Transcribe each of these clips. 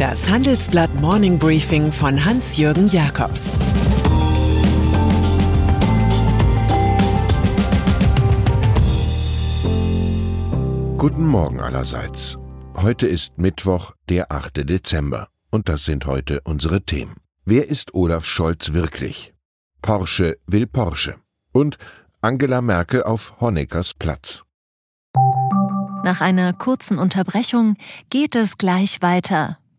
Das Handelsblatt Morning Briefing von Hans-Jürgen Jakobs Guten Morgen allerseits. Heute ist Mittwoch, der 8. Dezember. Und das sind heute unsere Themen. Wer ist Olaf Scholz wirklich? Porsche will Porsche. Und Angela Merkel auf Honeckers Platz. Nach einer kurzen Unterbrechung geht es gleich weiter.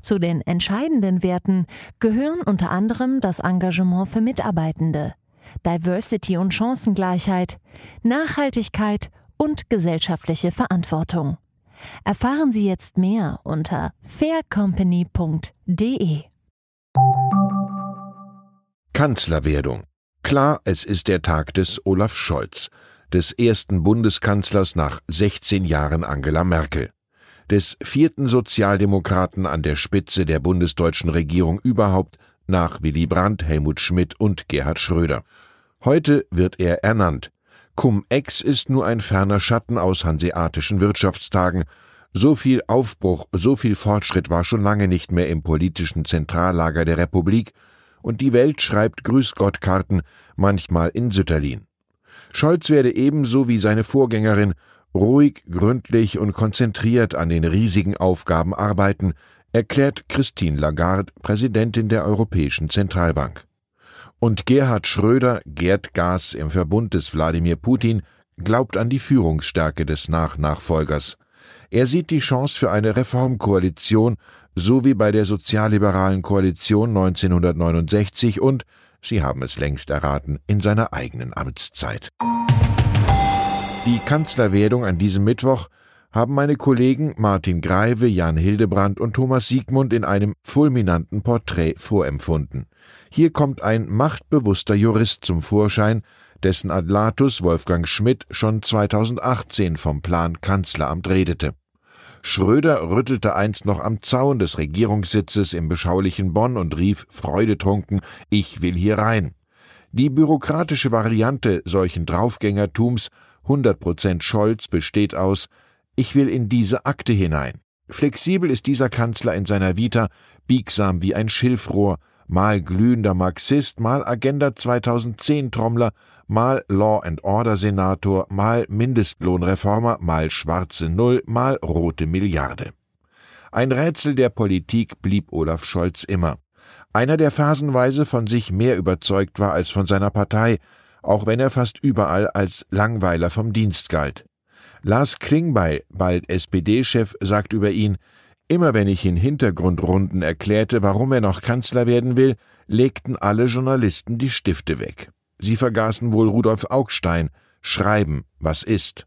Zu den entscheidenden Werten gehören unter anderem das Engagement für Mitarbeitende, Diversity und Chancengleichheit, Nachhaltigkeit und gesellschaftliche Verantwortung. Erfahren Sie jetzt mehr unter faircompany.de. Kanzlerwerdung. Klar, es ist der Tag des Olaf Scholz, des ersten Bundeskanzlers nach 16 Jahren Angela Merkel, des vierten Sozialdemokraten an der Spitze der bundesdeutschen Regierung überhaupt nach Willy Brandt, Helmut Schmidt und Gerhard Schröder. Heute wird er ernannt. Cum-Ex ist nur ein ferner Schatten aus hanseatischen Wirtschaftstagen so viel Aufbruch, so viel Fortschritt war schon lange nicht mehr im politischen Zentrallager der Republik, und die Welt schreibt Grüß Gott Karten, manchmal in Sütterlin. Scholz werde ebenso wie seine Vorgängerin ruhig, gründlich und konzentriert an den riesigen Aufgaben arbeiten, erklärt Christine Lagarde, Präsidentin der Europäischen Zentralbank. Und Gerhard Schröder, Gerd Gas im Verbund des Wladimir Putin, glaubt an die Führungsstärke des Nachnachfolgers. Er sieht die Chance für eine Reformkoalition, so wie bei der sozialliberalen Koalition 1969 und, Sie haben es längst erraten, in seiner eigenen Amtszeit. Die Kanzlerwerdung an diesem Mittwoch haben meine Kollegen Martin Greive, Jan Hildebrand und Thomas Siegmund in einem fulminanten Porträt vorempfunden. Hier kommt ein machtbewusster Jurist zum Vorschein, dessen Adlatus Wolfgang Schmidt schon 2018 vom Plan Kanzleramt redete. Schröder rüttelte einst noch am Zaun des Regierungssitzes im beschaulichen Bonn und rief freudetrunken Ich will hier rein. Die bürokratische Variante solchen Draufgängertums 100% Scholz besteht aus Ich will in diese Akte hinein. Flexibel ist dieser Kanzler in seiner Vita, biegsam wie ein Schilfrohr, mal glühender Marxist, mal Agenda 2010 Trommler, mal Law and Order Senator, mal Mindestlohnreformer, mal schwarze Null, mal rote Milliarde. Ein Rätsel der Politik blieb Olaf Scholz immer. Einer, der phasenweise von sich mehr überzeugt war als von seiner Partei, auch wenn er fast überall als Langweiler vom Dienst galt. Lars Klingbeil, bald SPD-Chef, sagt über ihn, Immer wenn ich in Hintergrundrunden erklärte, warum er noch Kanzler werden will, legten alle Journalisten die Stifte weg. Sie vergaßen wohl Rudolf Augstein. Schreiben, was ist.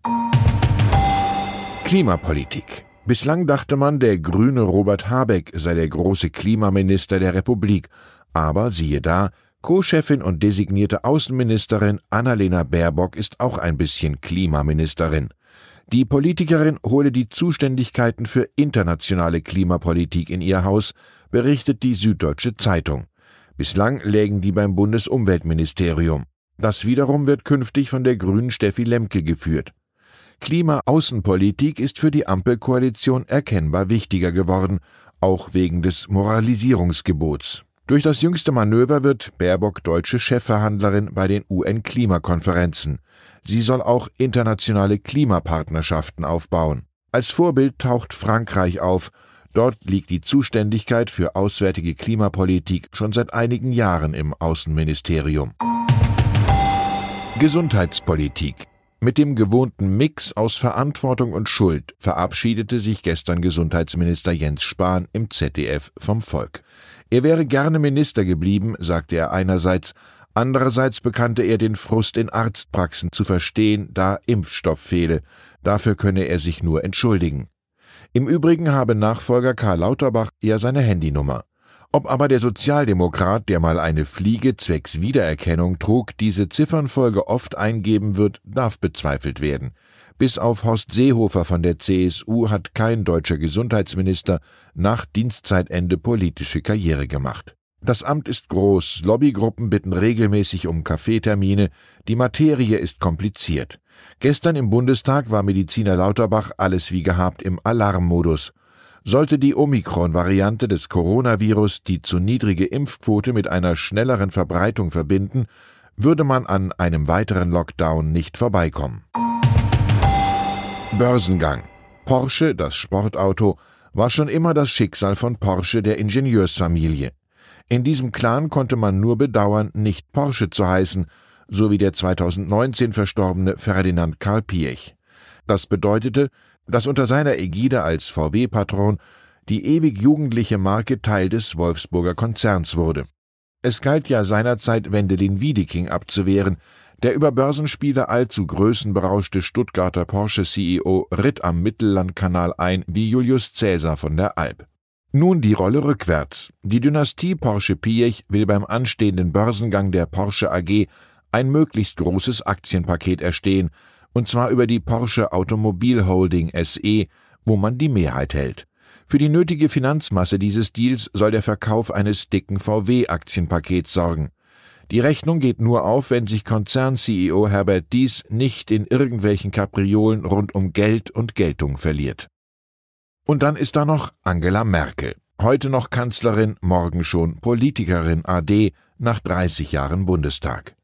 Klimapolitik. Bislang dachte man, der grüne Robert Habeck sei der große Klimaminister der Republik. Aber siehe da, Co-Chefin und designierte Außenministerin Annalena Baerbock ist auch ein bisschen Klimaministerin. Die Politikerin hole die Zuständigkeiten für internationale Klimapolitik in ihr Haus, berichtet die Süddeutsche Zeitung. Bislang lägen die beim Bundesumweltministerium. Das wiederum wird künftig von der grünen Steffi Lemke geführt. Klimaaußenpolitik ist für die Ampelkoalition erkennbar wichtiger geworden, auch wegen des Moralisierungsgebots. Durch das jüngste Manöver wird Baerbock deutsche Chefverhandlerin bei den UN-Klimakonferenzen. Sie soll auch internationale Klimapartnerschaften aufbauen. Als Vorbild taucht Frankreich auf. Dort liegt die Zuständigkeit für auswärtige Klimapolitik schon seit einigen Jahren im Außenministerium. Gesundheitspolitik mit dem gewohnten Mix aus Verantwortung und Schuld verabschiedete sich gestern Gesundheitsminister Jens Spahn im ZDF vom Volk. Er wäre gerne Minister geblieben, sagte er einerseits, andererseits bekannte er den Frust in Arztpraxen zu verstehen, da Impfstoff fehle. Dafür könne er sich nur entschuldigen. Im Übrigen habe Nachfolger Karl Lauterbach ja seine Handynummer. Ob aber der Sozialdemokrat, der mal eine Fliege zwecks Wiedererkennung trug, diese Ziffernfolge oft eingeben wird, darf bezweifelt werden. Bis auf Horst Seehofer von der CSU hat kein deutscher Gesundheitsminister nach Dienstzeitende politische Karriere gemacht. Das Amt ist groß, Lobbygruppen bitten regelmäßig um Kaffeetermine, die Materie ist kompliziert. Gestern im Bundestag war Mediziner Lauterbach alles wie gehabt im Alarmmodus. Sollte die Omikron-Variante des Coronavirus die zu niedrige Impfquote mit einer schnelleren Verbreitung verbinden, würde man an einem weiteren Lockdown nicht vorbeikommen. Börsengang. Porsche, das Sportauto, war schon immer das Schicksal von Porsche der Ingenieursfamilie. In diesem Clan konnte man nur bedauern, nicht Porsche zu heißen, so wie der 2019 verstorbene Ferdinand Karl Piech. Das bedeutete, dass unter seiner Ägide als VW-Patron die ewig jugendliche Marke Teil des Wolfsburger Konzerns wurde. Es galt ja seinerzeit Wendelin Wiedeking abzuwehren, der über Börsenspiele allzu größenberauschte Stuttgarter Porsche-CEO ritt am Mittellandkanal ein wie Julius Cäsar von der Alp. Nun die Rolle rückwärts. Die Dynastie Porsche-Piech will beim anstehenden Börsengang der Porsche AG ein möglichst großes Aktienpaket erstehen, und zwar über die Porsche Automobil Holding SE, wo man die Mehrheit hält. Für die nötige Finanzmasse dieses Deals soll der Verkauf eines dicken VW-Aktienpakets sorgen. Die Rechnung geht nur auf, wenn sich Konzern-CEO Herbert Dies nicht in irgendwelchen Kapriolen rund um Geld und Geltung verliert. Und dann ist da noch Angela Merkel. Heute noch Kanzlerin, morgen schon Politikerin AD nach 30 Jahren Bundestag.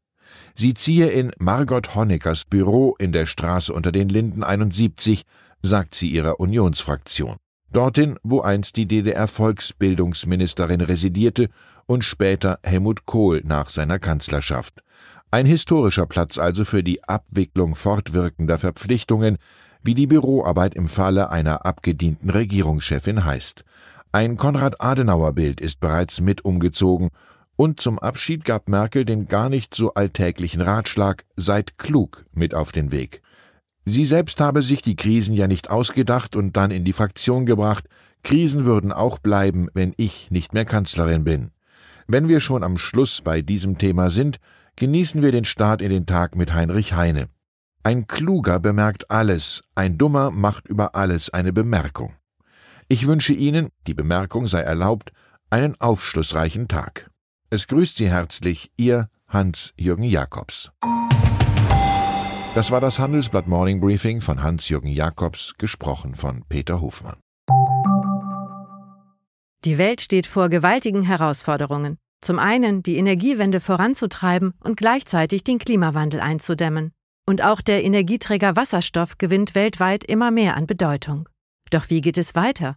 Sie ziehe in Margot Honeckers Büro in der Straße unter den Linden 71, sagt sie ihrer Unionsfraktion. Dorthin, wo einst die DDR-Volksbildungsministerin residierte und später Helmut Kohl nach seiner Kanzlerschaft. Ein historischer Platz also für die Abwicklung fortwirkender Verpflichtungen, wie die Büroarbeit im Falle einer abgedienten Regierungschefin heißt. Ein Konrad-Adenauer-Bild ist bereits mit umgezogen und zum Abschied gab Merkel den gar nicht so alltäglichen Ratschlag Seid klug mit auf den Weg. Sie selbst habe sich die Krisen ja nicht ausgedacht und dann in die Fraktion gebracht, Krisen würden auch bleiben, wenn ich nicht mehr Kanzlerin bin. Wenn wir schon am Schluss bei diesem Thema sind, genießen wir den Start in den Tag mit Heinrich Heine. Ein Kluger bemerkt alles, ein Dummer macht über alles eine Bemerkung. Ich wünsche Ihnen, die Bemerkung sei erlaubt, einen aufschlussreichen Tag. Es grüßt Sie herzlich Ihr Hans-Jürgen Jakobs. Das war das Handelsblatt Morning Briefing von Hans-Jürgen Jakobs, gesprochen von Peter Hofmann. Die Welt steht vor gewaltigen Herausforderungen. Zum einen die Energiewende voranzutreiben und gleichzeitig den Klimawandel einzudämmen. Und auch der Energieträger Wasserstoff gewinnt weltweit immer mehr an Bedeutung. Doch wie geht es weiter?